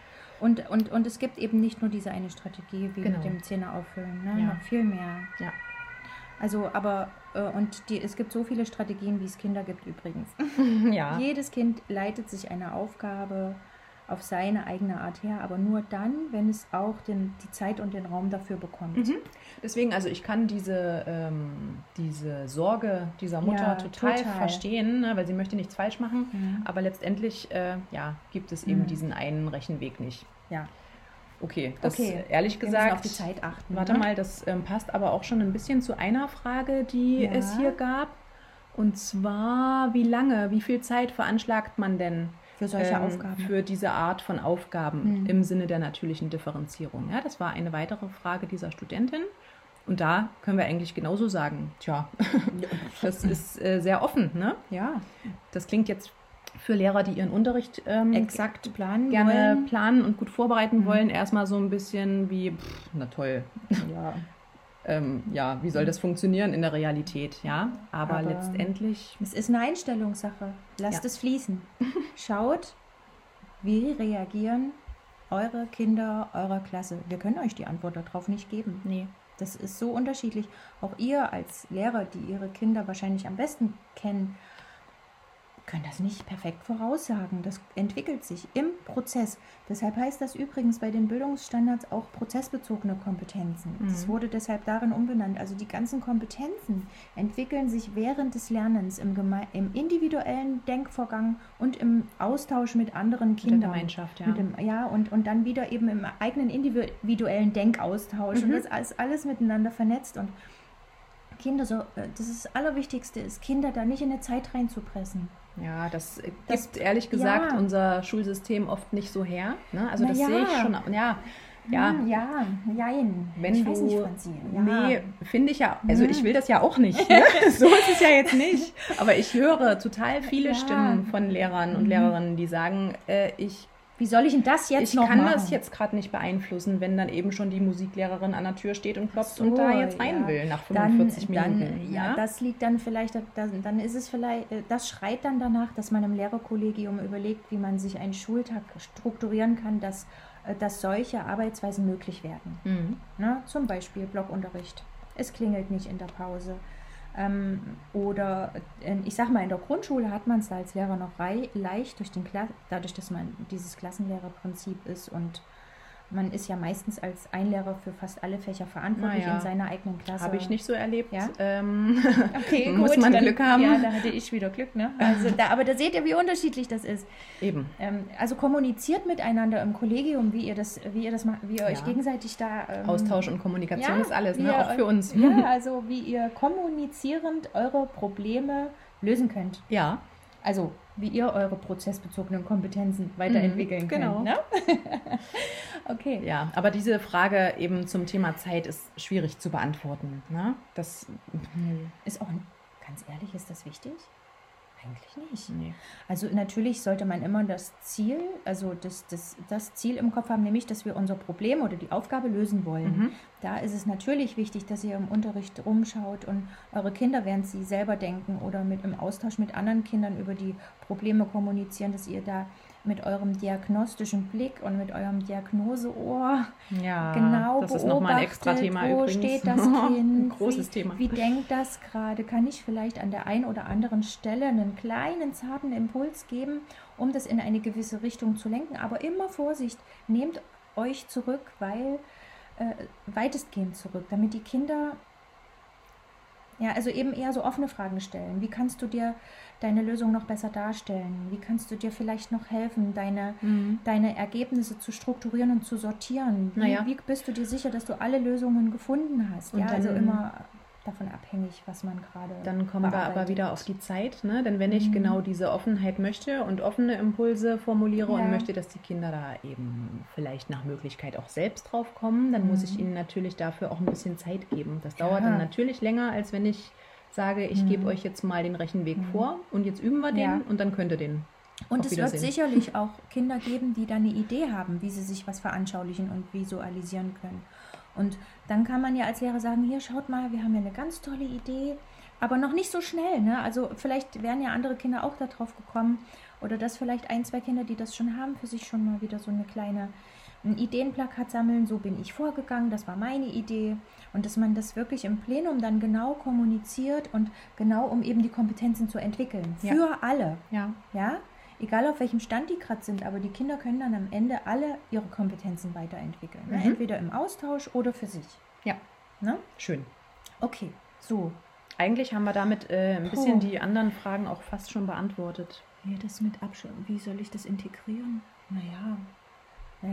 Und, und, und es gibt eben nicht nur diese eine Strategie wie genau. mit dem Zähne auffüllen, ne? Ja. noch viel mehr. Ja. Also, aber, äh, und die, es gibt so viele Strategien, wie es Kinder gibt übrigens. [laughs] ja. Jedes Kind leitet sich eine Aufgabe auf seine eigene Art her, aber nur dann, wenn es auch den, die Zeit und den Raum dafür bekommt. Mhm. Deswegen, also ich kann diese, ähm, diese Sorge dieser Mutter ja, total, total, verstehen, ne, weil sie möchte nichts falsch machen, mhm. aber letztendlich äh, ja, gibt es eben mhm. diesen einen Rechenweg nicht. Ja. Okay, das okay. ehrlich Wir gesagt. auf die Zeit achten. Warte ne? mal, das ähm, passt aber auch schon ein bisschen zu einer Frage, die ja. es hier gab. Und zwar, wie lange, wie viel Zeit veranschlagt man denn für solche ähm, Aufgaben? Für diese Art von Aufgaben mhm. im Sinne der natürlichen Differenzierung. Ja, das war eine weitere Frage dieser Studentin. Und da können wir eigentlich genauso sagen, tja, [laughs] das ist äh, sehr offen, ne? Ja. Das klingt jetzt für Lehrer, die ihren Unterricht ähm, exakt planen gerne wollen. planen und gut vorbereiten mhm. wollen, erstmal so ein bisschen wie, pff, na toll. [laughs] Ja. ähm, ja, wie soll das funktionieren in der Realität, ja? Aber, Aber letztendlich. Es ist eine Einstellungssache. Lasst ja. es fließen. Schaut, wie reagieren eure Kinder eurer Klasse. Wir können euch die Antwort darauf nicht geben. Nee. Das ist so unterschiedlich. Auch ihr als Lehrer, die ihre Kinder wahrscheinlich am besten kennen, können das nicht perfekt voraussagen. Das entwickelt sich im Prozess. Deshalb heißt das übrigens bei den Bildungsstandards auch prozessbezogene Kompetenzen. Mhm. Das wurde deshalb darin umbenannt. Also die ganzen Kompetenzen entwickeln sich während des Lernens im, im individuellen Denkvorgang und im Austausch mit anderen Kindern. Mit der Gemeinschaft, ja. Dem, ja, und, und dann wieder eben im eigenen individuellen Denkaustausch. Mhm. Und das ist alles miteinander vernetzt. Und Kinder, so, äh, das ist das Allerwichtigste ist, Kinder da nicht in eine Zeit reinzupressen. Ja, das, das gibt ehrlich gesagt ja. unser Schulsystem oft nicht so her. Ne? Also das ja. sehe ich schon. Ja, ja, hm, ja, jein. Wenn ich du, weiß nicht, Ja. Nee, finde ich ja, also ich hm. will das ja auch nicht. Ne? [laughs] [laughs] so ist es ja jetzt nicht. Aber ich höre total viele ja. Stimmen von Lehrern und mhm. Lehrerinnen, die sagen, äh, ich Wie soll ich denn das jetzt ich noch kann machen? das jetzt gerade nicht beeinflussen, wenn dann eben schon die Musiklehrerin an der Tür steht und klopft So, und da jetzt rein ja. will nach 45 dann, Minuten. Dann, ja, das liegt dann vielleicht, dann, dann ist es vielleicht, äh, das schreit dann danach, dass man im Lehrerkollegium überlegt, wie man sich einen Schultag strukturieren kann, dass, äh, dass solche Arbeitsweisen möglich werden. Mhm. Ne? Zum Beispiel Blockunterricht. Es klingelt nicht in der Pause. Ähm, oder äh, ich sag mal, in der Grundschule hat man es als Lehrer noch leicht durch den Kla dadurch, dass man dieses Klassenlehrerprinzip ist und man ist ja meistens als Einlehrer für fast alle Fächer verantwortlich Naja, in seiner eigenen Klasse. Habe ich nicht so erlebt. Ja? Ähm, [laughs] Okay, [laughs] muss gut, man dann- Glück haben. Ja, da hatte ich wieder Glück, ne? Also da, aber da seht ihr, wie unterschiedlich das ist. Eben. Ähm, also kommuniziert miteinander im Kollegium, wie ihr das, wie ihr das macht, wie ihr euch Ja. gegenseitig da ähm, Austausch und Kommunikation ja, ist alles, ne? auch für uns. Ja, [laughs] also wie ihr kommunizierend eure Probleme lösen könnt. Ja, Also wie ihr eure prozessbezogenen Kompetenzen weiterentwickeln Mhm, genau. könnt. Ne? [laughs] okay. ja. Aber diese Frage eben zum Thema Zeit ist schwierig zu beantworten. Ne? Das, Ist auch, ganz ehrlich, ist das wichtig? Eigentlich nicht. nee. Also natürlich sollte man immer das Ziel, also das, das, das Ziel im Kopf haben, nämlich, dass wir unser Problem oder die Aufgabe lösen wollen. Mhm. Da ist es natürlich wichtig, dass ihr im Unterricht rumschaut und eure Kinder, während sie selber denken oder mit im Austausch mit anderen Kindern über die Probleme kommunizieren, dass ihr da mit eurem diagnostischen Blick und mit eurem Diagnoseohr Ja, genau das ist nochmal ein extra Thema wo übrigens. steht [laughs] das ein Kind, großes wie, Thema. Wie denkt das gerade? Kann ich vielleicht an der einen oder anderen Stelle einen kleinen, zarten Impuls geben, um das in eine gewisse Richtung zu lenken? Aber immer Vorsicht, nehmt euch zurück, weil äh, weitestgehend zurück, damit die Kinder ja, also eben eher so offene Fragen stellen. Wie kannst du dir deine Lösung noch besser darstellen? Wie kannst du dir vielleicht noch helfen, deine, Mhm. deine Ergebnisse zu strukturieren und zu sortieren? Wie, Naja. wie bist du dir sicher, dass du alle Lösungen gefunden hast? Und ja, also dann- immer davon abhängig, was man gerade. Dann kommen wir aber wieder auf die Zeit, ne? Denn wenn ich Mhm. genau diese Offenheit möchte und offene Impulse formuliere Ja. und möchte, dass die Kinder da eben vielleicht nach Möglichkeit auch selbst drauf kommen, dann muss ich Mhm. ihnen natürlich dafür auch ein bisschen Zeit geben. Das Ja. dauert dann natürlich länger, als wenn ich sage, ich Mhm. gebe euch jetzt mal den Rechenweg Mhm. vor und jetzt üben wir den Ja. und dann könnt ihr den. Und es wird sicherlich [laughs] auch Kinder geben, die da eine Idee haben, wie sie sich was veranschaulichen und visualisieren können. Und dann kann man ja als Lehrer sagen, hier schaut mal, wir haben ja eine ganz tolle Idee, aber noch nicht so schnell. Ne? Also vielleicht wären ja andere Kinder auch darauf gekommen oder dass vielleicht ein, zwei Kinder, die das schon haben, für sich schon mal wieder so eine kleine ein Ideenplakat sammeln, so bin ich vorgegangen, das war meine Idee. Und dass man das wirklich im Plenum dann genau kommuniziert und genau um eben die Kompetenzen zu entwickeln. Ja. Für alle. Ja. Ja, egal auf welchem Stand die gerade sind, aber die Kinder können dann am Ende alle ihre Kompetenzen weiterentwickeln. Ne? Mhm. Entweder im Austausch oder für sich. Ja. Ne? Schön. Okay, so. Eigentlich haben wir damit äh, ein bisschen die anderen Fragen auch fast schon beantwortet. Ja, das mit Abschirm, wie soll ich das integrieren? Naja,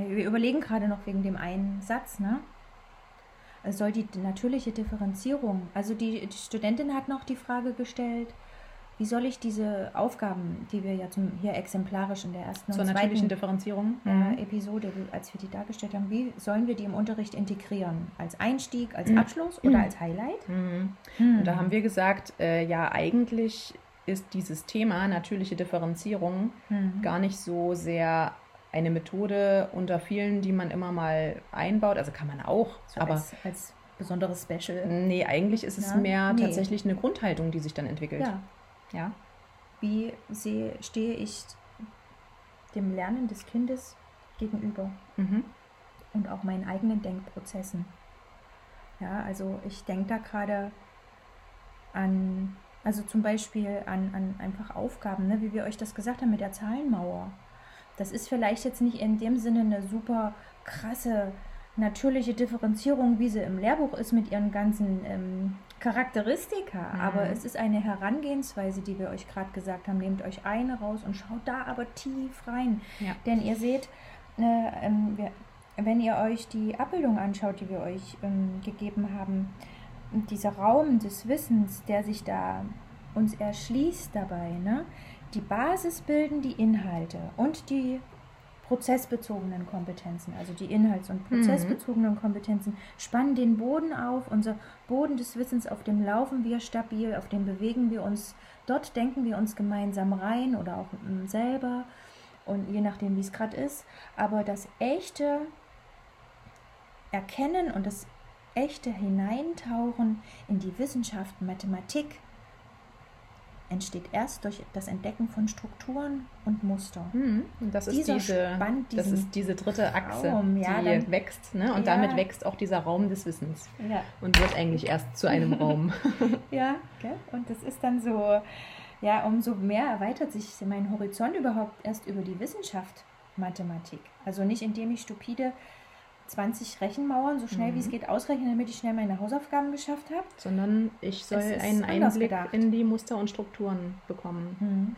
wir überlegen gerade noch wegen dem einen Satz, ne? Es Soll die natürliche Differenzierung, also die, die Studentin hat noch die Frage gestellt, wie soll ich diese Aufgaben, die wir ja zum, hier exemplarisch in der ersten Zur und natürlichen zweiten Differenzierung. äh, Episode, als wir die dargestellt haben, wie sollen wir die im Unterricht integrieren? Als Einstieg, als Mhm. Abschluss oder als Highlight? Mhm. Hm. Und da haben wir gesagt, äh, ja, eigentlich ist dieses Thema natürliche Differenzierung Hm. gar nicht so sehr eine Methode unter vielen, die man immer mal einbaut. Also kann man auch, so aber als, als besonderes Special. nee, eigentlich ist es Ja, mehr nee. tatsächlich eine Grundhaltung, die sich dann entwickelt. Ja, ja. wie sehe, stehe ich dem Lernen des Kindes gegenüber Mhm. und auch meinen eigenen Denkprozessen? Ja, also ich denke da gerade an, also zum Beispiel an, an einfach Aufgaben, ne, wie wir euch das gesagt haben mit der Zahlenmauer. Das ist vielleicht jetzt nicht in dem Sinne eine super krasse natürliche Differenzierung, wie sie im Lehrbuch ist mit ihren ganzen ähm, Charakteristika, Mhm. aber es ist eine Herangehensweise, die wir euch gerade gesagt haben. Nehmt euch eine raus und schaut da aber tief rein. Ja. Denn ihr seht, äh, ähm, wir, wenn ihr euch die Abbildung anschaut, die wir euch ähm, gegeben haben, dieser Raum des Wissens, der sich da uns erschließt dabei, ne? Die Basis bilden die Inhalte und die prozessbezogenen Kompetenzen, also die inhalts- und prozessbezogenen Kompetenzen, spannen den Boden auf, unser Boden des Wissens, auf dem laufen wir stabil, auf dem bewegen wir uns, dort denken wir uns gemeinsam rein oder auch selber. und je nachdem, wie es gerade ist. Aber das echte Erkennen und das echte Hineintauchen in die Wissenschaft, Mathematik, entsteht erst durch das Entdecken von Strukturen und Mustern. Hm, das, ist diese, Spann, das ist diese dritte Achse, Raum, ja, die dann, wächst. Ne? Und ja. damit wächst auch dieser Raum des Wissens. Ja. Und wird eigentlich erst zu einem Raum. [laughs] [laughs] ja, gell? und das ist dann so, ja, umso mehr erweitert sich mein Horizont überhaupt erst über die Wissenschaft Mathematik. Also nicht indem ich stupide 20 Rechenmauern so schnell mhm. wie es mhm. geht ausrechnen, damit ich schnell meine Hausaufgaben geschafft habe. Sondern ich soll einen Einblick gedacht. in die Muster und Strukturen bekommen. Mhm.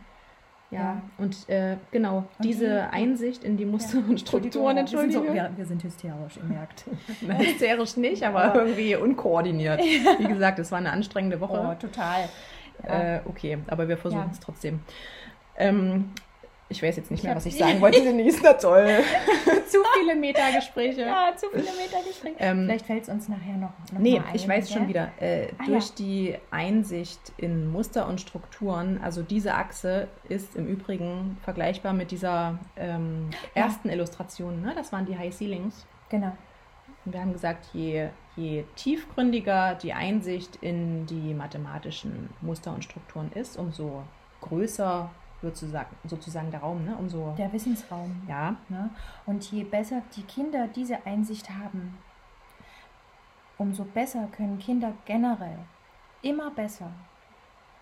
Ja, ja, und äh, genau, und diese die, Einsicht in die Muster ja. und Strukturen, Entschuldigung. Wir, wir, sind hysterisch, ihr merkt. [laughs] Nein, hysterisch nicht, aber irgendwie unkoordiniert. [laughs] Wie gesagt, es war eine anstrengende Woche. Oh, total. Äh, okay, aber wir versuchen es trotzdem. Ähm, ich weiß jetzt nicht mehr, was ich sagen wollte. Denise, na toll. [laughs] zu viele Metagespräche. Ja, zu viele Metagespräche. Ähm, Vielleicht fällt es uns nachher noch, noch Nee, ein, ich weiß schon wieder. Äh, ah, durch ja. die Einsicht in Muster und Strukturen, also diese Achse ist im Übrigen vergleichbar mit dieser ähm, ersten ja. Illustration. Ne? Das waren die High Ceilings. Genau. Und wir haben gesagt, je, je tiefgründiger die Einsicht in die mathematischen Muster und Strukturen ist, umso größer sozusagen, sozusagen der Raum, ne? Umso, der Wissensraum. Ja. Ne? Und je besser die Kinder diese Einsicht haben, umso besser können Kinder generell immer besser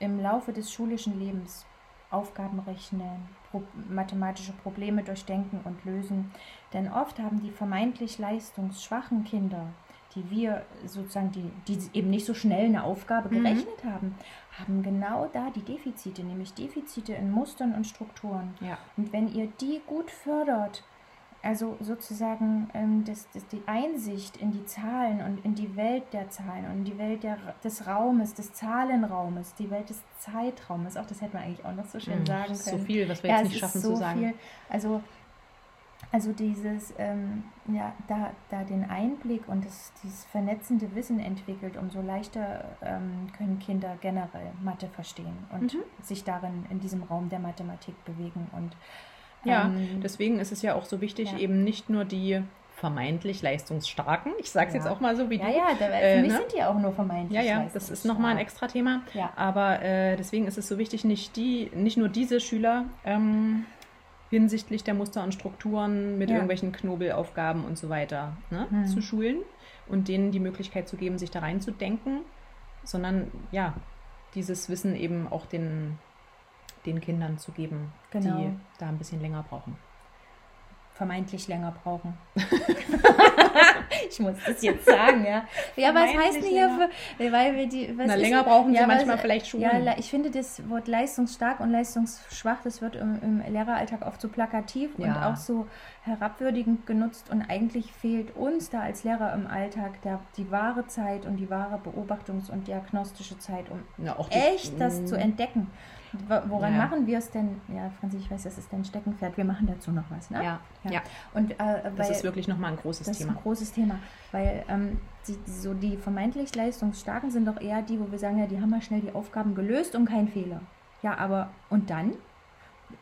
im Laufe des schulischen Lebens Aufgaben rechnen, pro mathematische Probleme durchdenken und lösen. Denn oft haben die vermeintlich leistungsschwachen Kinder die wir sozusagen, die, die eben nicht so schnell eine Aufgabe mhm. gerechnet haben, haben genau da die Defizite, nämlich Defizite in Mustern und Strukturen. Ja. Und wenn ihr die gut fördert, also sozusagen ähm, das, das, die Einsicht in die Zahlen und in die Welt der Zahlen und in die Welt der, des Raumes, des Zahlenraumes, die Welt des Zeitraumes, auch das hätte man eigentlich auch noch so schön mhm, sagen können. So viel, was wir ja, jetzt nicht schaffen so zu sagen. Viel. Also also dieses, ähm, ja, da, da den Einblick und das, dieses vernetzende Wissen entwickelt, umso leichter ähm, können Kinder generell Mathe verstehen und mhm. sich darin in diesem Raum der Mathematik bewegen. Und, ja, ähm, deswegen ist es ja auch so wichtig, ja. eben nicht nur die vermeintlich leistungsstarken. Ich sage es ja. jetzt auch mal so wie ja, du. Ja, ja, für äh, mich ne? sind die auch nur vermeintlich. Ja, ja, das ist nochmal ein extra Thema. Ja. Aber äh, deswegen ist es so wichtig, nicht die, nicht nur diese Schüler ähm, hinsichtlich der Muster und Strukturen mit ja. irgendwelchen Knobelaufgaben und so weiter ne, mhm. zu schulen und denen die Möglichkeit zu geben, sich da reinzudenken, sondern ja, dieses Wissen eben auch den, den Kindern zu geben, genau. die da ein bisschen länger brauchen vermeintlich länger brauchen. [laughs] [laughs] ich muss das jetzt sagen, ja. Ja, was heißt denn hier für, weil wir die, was Na, länger brauchen ja, sie manchmal vielleicht schon. Ja, ich finde das Wort leistungsstark und leistungsschwach, das wird im, im Lehreralltag oft so plakativ ja. und auch so herabwürdigend genutzt und eigentlich fehlt uns da als Lehrer im Alltag der, die wahre Zeit und die wahre Beobachtungs- und diagnostische Zeit, um ja, echt das zu entdecken. Woran ja. machen wir es denn? Ja, Franzi, ich weiß, das ist dein Steckenpferd. Wir machen dazu noch was, ne? Ja. ja. Und, äh, das ist wirklich nochmal ein großes das Thema. Das ist ein großes Thema, weil ähm, die, so die vermeintlich Leistungsstarken sind doch eher die, wo wir sagen, ja, die haben mal schnell die Aufgaben gelöst und kein Fehler. Ja, aber und dann?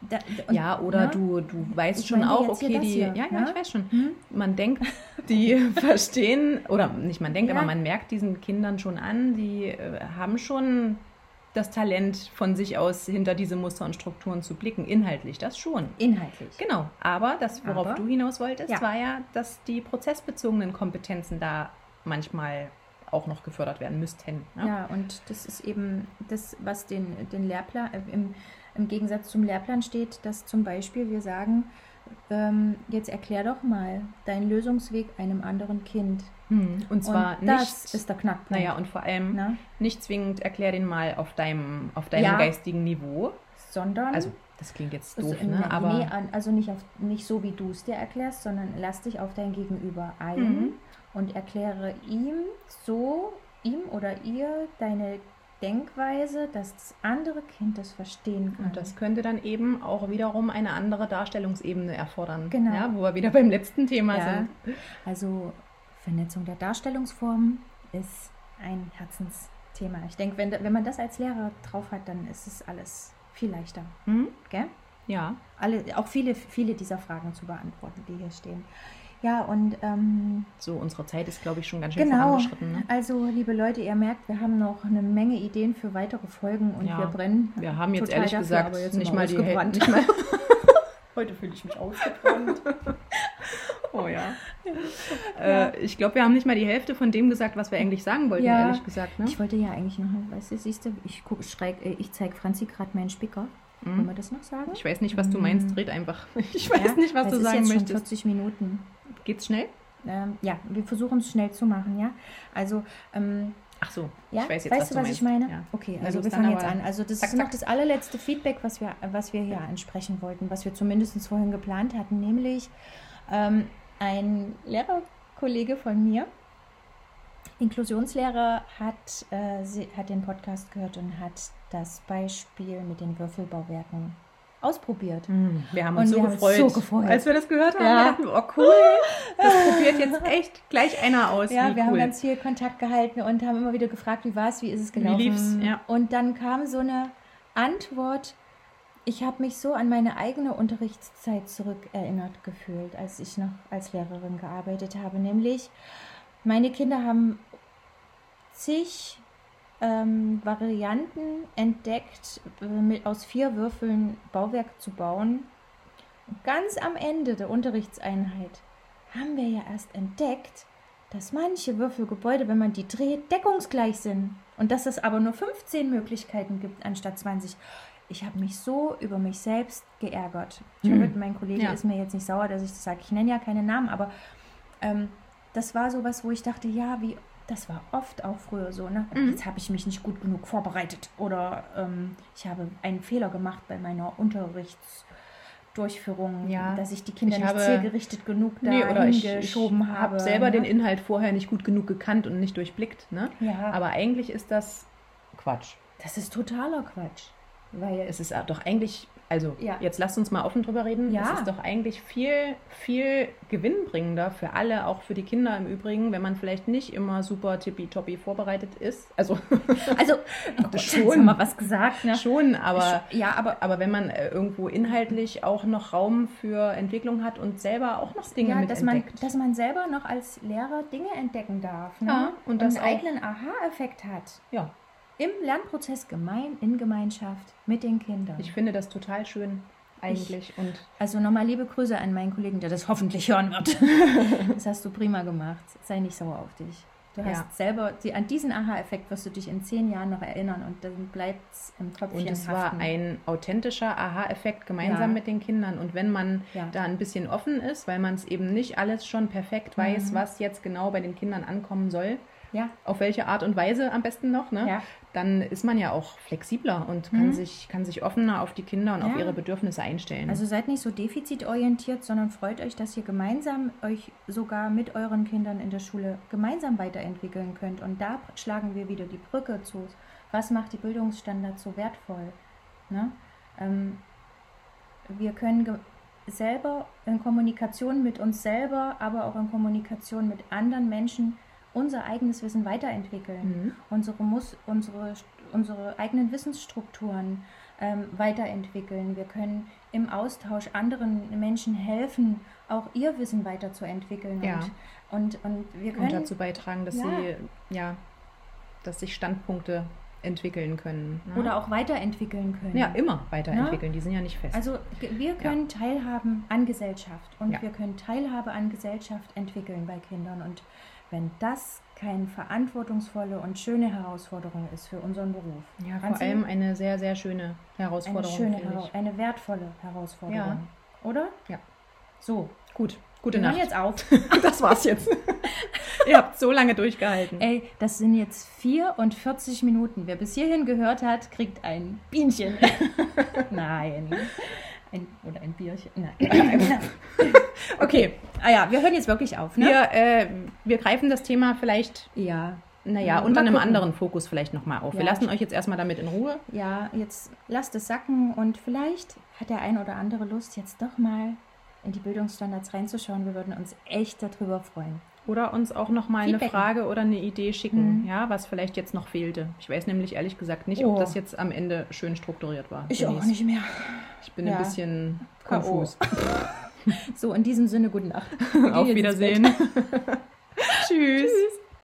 Da, und, ja, oder ne? du, du weißt ich schon auch, okay, die, hier, ja, ja, ne? ich weiß schon. Hm? Man denkt, [laughs] die verstehen, oder nicht man denkt, ja. aber man merkt diesen Kindern schon an, die äh, haben schon das Talent von sich aus hinter diese Muster und Strukturen zu blicken. Inhaltlich, das schon. Inhaltlich. Genau. Aber das, worauf Aber, du hinaus wolltest, ja. war ja, dass die prozessbezogenen Kompetenzen da manchmal auch noch gefördert werden müssten. Ja, ja und das ist eben das, was den, den Lehrplan, äh, im, im Gegensatz zum Lehrplan steht, dass zum Beispiel wir sagen, ähm, jetzt erklär doch mal deinen Lösungsweg einem anderen Kind. Hm. Und zwar und das nicht, ist der Knackpunkt. Naja, und vor allem Na? nicht zwingend erklär den mal auf deinem, auf deinem ja. geistigen Niveau. Sondern. Also, das klingt jetzt doof, also, ne? Aber nee, also nicht, auf, nicht so, wie du es dir erklärst, sondern lass dich auf dein Gegenüber ein mhm. und erkläre ihm so, ihm oder ihr deine Denkweise, dass das andere Kind das verstehen kann. Und das könnte dann eben auch wiederum eine andere Darstellungsebene erfordern. Genau. Ja, wo wir wieder beim letzten Thema ja. sind. Also Vernetzung der Darstellungsformen ist ein Herzensthema. Ich denke, wenn, wenn man das als Lehrer drauf hat, dann ist es alles viel leichter. Mhm. Gell? Ja. Alle, auch viele, viele dieser Fragen zu beantworten, die hier stehen. Ja, und ähm, so, unsere Zeit ist, glaube ich, schon ganz schön genau, vorangeschritten. Ne? Also, liebe Leute, ihr merkt, wir haben noch eine Menge Ideen für weitere Folgen und ja, wir brennen. Wir haben jetzt ehrlich dafür, gesagt jetzt nicht, mal die nicht mal [laughs] [laughs] [laughs] Heute fühle ich mich ausgebrannt. Oh ja. [laughs] ja. Äh, ich glaube, wir haben nicht mal die Hälfte von dem gesagt, was wir eigentlich sagen wollten, ja. ehrlich gesagt. Ne? Ich wollte ja eigentlich noch, weißt du, siehst du, ich, äh, ich zeige Franzi gerade meinen Spicker. Mhm. Wollen wir das noch sagen? Ich weiß nicht, was du meinst. Red einfach. [laughs] Ich weiß ja, nicht, was du sagen ist jetzt möchtest. Schon 40 Minuten. Geht's schnell? Ähm, ja, wir versuchen es schnell zu machen, ja. Also, ähm, Ach so, ja? ich weiß jetzt, weißt was du, was ich meine? Ja. Okay, also wir fangen jetzt an. Also das zack, ist noch zack. das allerletzte Feedback, was wir, was wir hier ansprechen wollten, was wir zumindest vorhin geplant hatten, nämlich ähm, ein Lehrerkollege von mir, Inklusionslehrer, hat, äh, sie, hat den Podcast gehört und hat das Beispiel mit den Würfelbauwerken ausprobiert. Mm, wir haben uns, so, wir gefreut, haben uns so gefreut, als wir das gehört haben. Ja. Wir dachten, oh cool, das [laughs] probiert jetzt echt gleich einer aus. Ja, wie wir cool. haben ganz viel Kontakt gehalten und haben immer wieder gefragt, wie war es, wie ist es gelaufen. Wie lief's? Ja. Und dann kam so eine Antwort, ich habe mich so an meine eigene Unterrichtszeit zurückerinnert gefühlt, als ich noch als Lehrerin gearbeitet habe. Nämlich, meine Kinder haben zig ähm, Varianten entdeckt, äh, mit, aus vier Würfeln Bauwerk zu bauen. Und ganz am Ende der Unterrichtseinheit haben wir ja erst entdeckt, dass manche Würfelgebäude, wenn man die dreht, deckungsgleich sind. Und dass es aber nur 15 Möglichkeiten gibt anstatt 20. Ich habe mich so über mich selbst geärgert. Ich hoffe, mein Kollege ja. ist mir jetzt nicht sauer, dass ich das sage. Ich nenne ja keine Namen, aber ähm, das war sowas, wo ich dachte, ja, wie das war oft auch früher so, ne? Mhm. Jetzt habe ich mich nicht gut genug vorbereitet oder ähm, ich habe einen Fehler gemacht bei meiner Unterrichtsdurchführung, ja, dass ich die Kinder ich nicht habe, zielgerichtet genug da nee, oder hingeschoben ich, ich habe. habe selber ne? den Inhalt vorher nicht gut genug gekannt und nicht durchblickt, ne? Ja. Aber eigentlich ist das Quatsch. Das ist totaler Quatsch. Weil es ist doch eigentlich also ja. jetzt lasst uns mal offen drüber reden. Ja. Es ist doch eigentlich viel, viel gewinnbringender für alle, auch für die Kinder im Übrigen, wenn man vielleicht nicht immer super tippitoppi vorbereitet ist. Also, [laughs] also [laughs] oh schon mal was gesagt. Ne? Schon, aber, ja, aber, aber wenn man äh, irgendwo inhaltlich auch noch Raum für Entwicklung hat und selber auch noch Dinge ja, dass. Man, dass man selber noch als Lehrer Dinge entdecken darf. Ne? Ja, und, und einen eigenen Aha-Effekt hat. Ja, im Lernprozess gemein, in Gemeinschaft mit den Kindern. Ich finde das total schön eigentlich. Ich, und also nochmal liebe Grüße an meinen Kollegen, der das [laughs] hoffentlich hören wird. [laughs] das hast du prima gemacht. Sei nicht sauer auf dich. Du hast ja. selber, die, an diesen Aha-Effekt wirst du dich in zehn Jahren noch erinnern und dann bleibt es im Köpfchen Und es war ein authentischer Aha-Effekt gemeinsam ja. mit den Kindern. Und wenn man ja. da ein bisschen offen ist, weil man es eben nicht alles schon perfekt weiß, mhm. was jetzt genau bei den Kindern ankommen soll, ja. auf welche Art und Weise am besten noch, ne? Dann ist man ja auch flexibler und kann, mhm. sich, kann sich offener auf die Kinder und ja. auf ihre Bedürfnisse einstellen. Also seid nicht so defizitorientiert, sondern freut euch, dass ihr gemeinsam euch sogar mit euren Kindern in der Schule gemeinsam weiterentwickeln könnt. Und da schlagen wir wieder die Brücke zu. Was macht die Bildungsstandards so wertvoll? Ne? Ähm, wir können selber in Kommunikation mit uns selber, aber auch in Kommunikation mit anderen Menschen unser eigenes Wissen weiterentwickeln, mhm. unsere, Mus unsere, unsere eigenen Wissensstrukturen ähm, weiterentwickeln. Wir können im Austausch anderen Menschen helfen, auch ihr Wissen weiterzuentwickeln. Ja. Und, und, und wir können und dazu beitragen, dass ja. sie ja, dass sich Standpunkte entwickeln können. Ne? Oder auch weiterentwickeln können. Ja, immer weiterentwickeln, ne? die sind ja nicht fest. Also wir können ja. teilhaben an Gesellschaft und ja. wir können Teilhabe an Gesellschaft entwickeln bei Kindern. Und wenn das keine verantwortungsvolle und schöne Herausforderung ist für unseren Beruf. Ja, vor Franzi, allem eine sehr, sehr schöne Herausforderung. Eine schöne, eine wertvolle Herausforderung. Ja. Oder? Ja. So. Gut. Gute Wir Nacht. jetzt auf. [laughs] das war's jetzt. [laughs] Ihr habt so lange durchgehalten. Ey, das sind jetzt 44 Minuten. Wer bis hierhin gehört hat, kriegt ein Bienchen. [laughs] Nein. Ein, oder ein Bierchen. Nein. [coughs] okay. Ah ja, wir hören jetzt wirklich auf. Ne? Wir, äh, wir greifen das Thema vielleicht, Ja. naja, unter einem gucken. anderen Fokus vielleicht nochmal auf. Wir Ja. lassen euch jetzt erstmal damit in Ruhe. Ja, jetzt lasst es sacken und vielleicht hat der ein oder andere Lust, jetzt doch mal in die Bildungsstandards reinzuschauen. Wir würden uns echt darüber freuen. Oder uns auch noch mal eine Frage oder eine Idee schicken, mhm. ja, was vielleicht jetzt noch fehlte. Ich weiß nämlich ehrlich gesagt nicht, oh. ob das jetzt am Ende schön strukturiert war. Ich Denise. auch nicht mehr. Ich bin ja. ein bisschen konfus. [laughs] [laughs] so, in diesem Sinne, gute Nacht. Auf Wiedersehen. [laughs] Tschüss. Tschüss.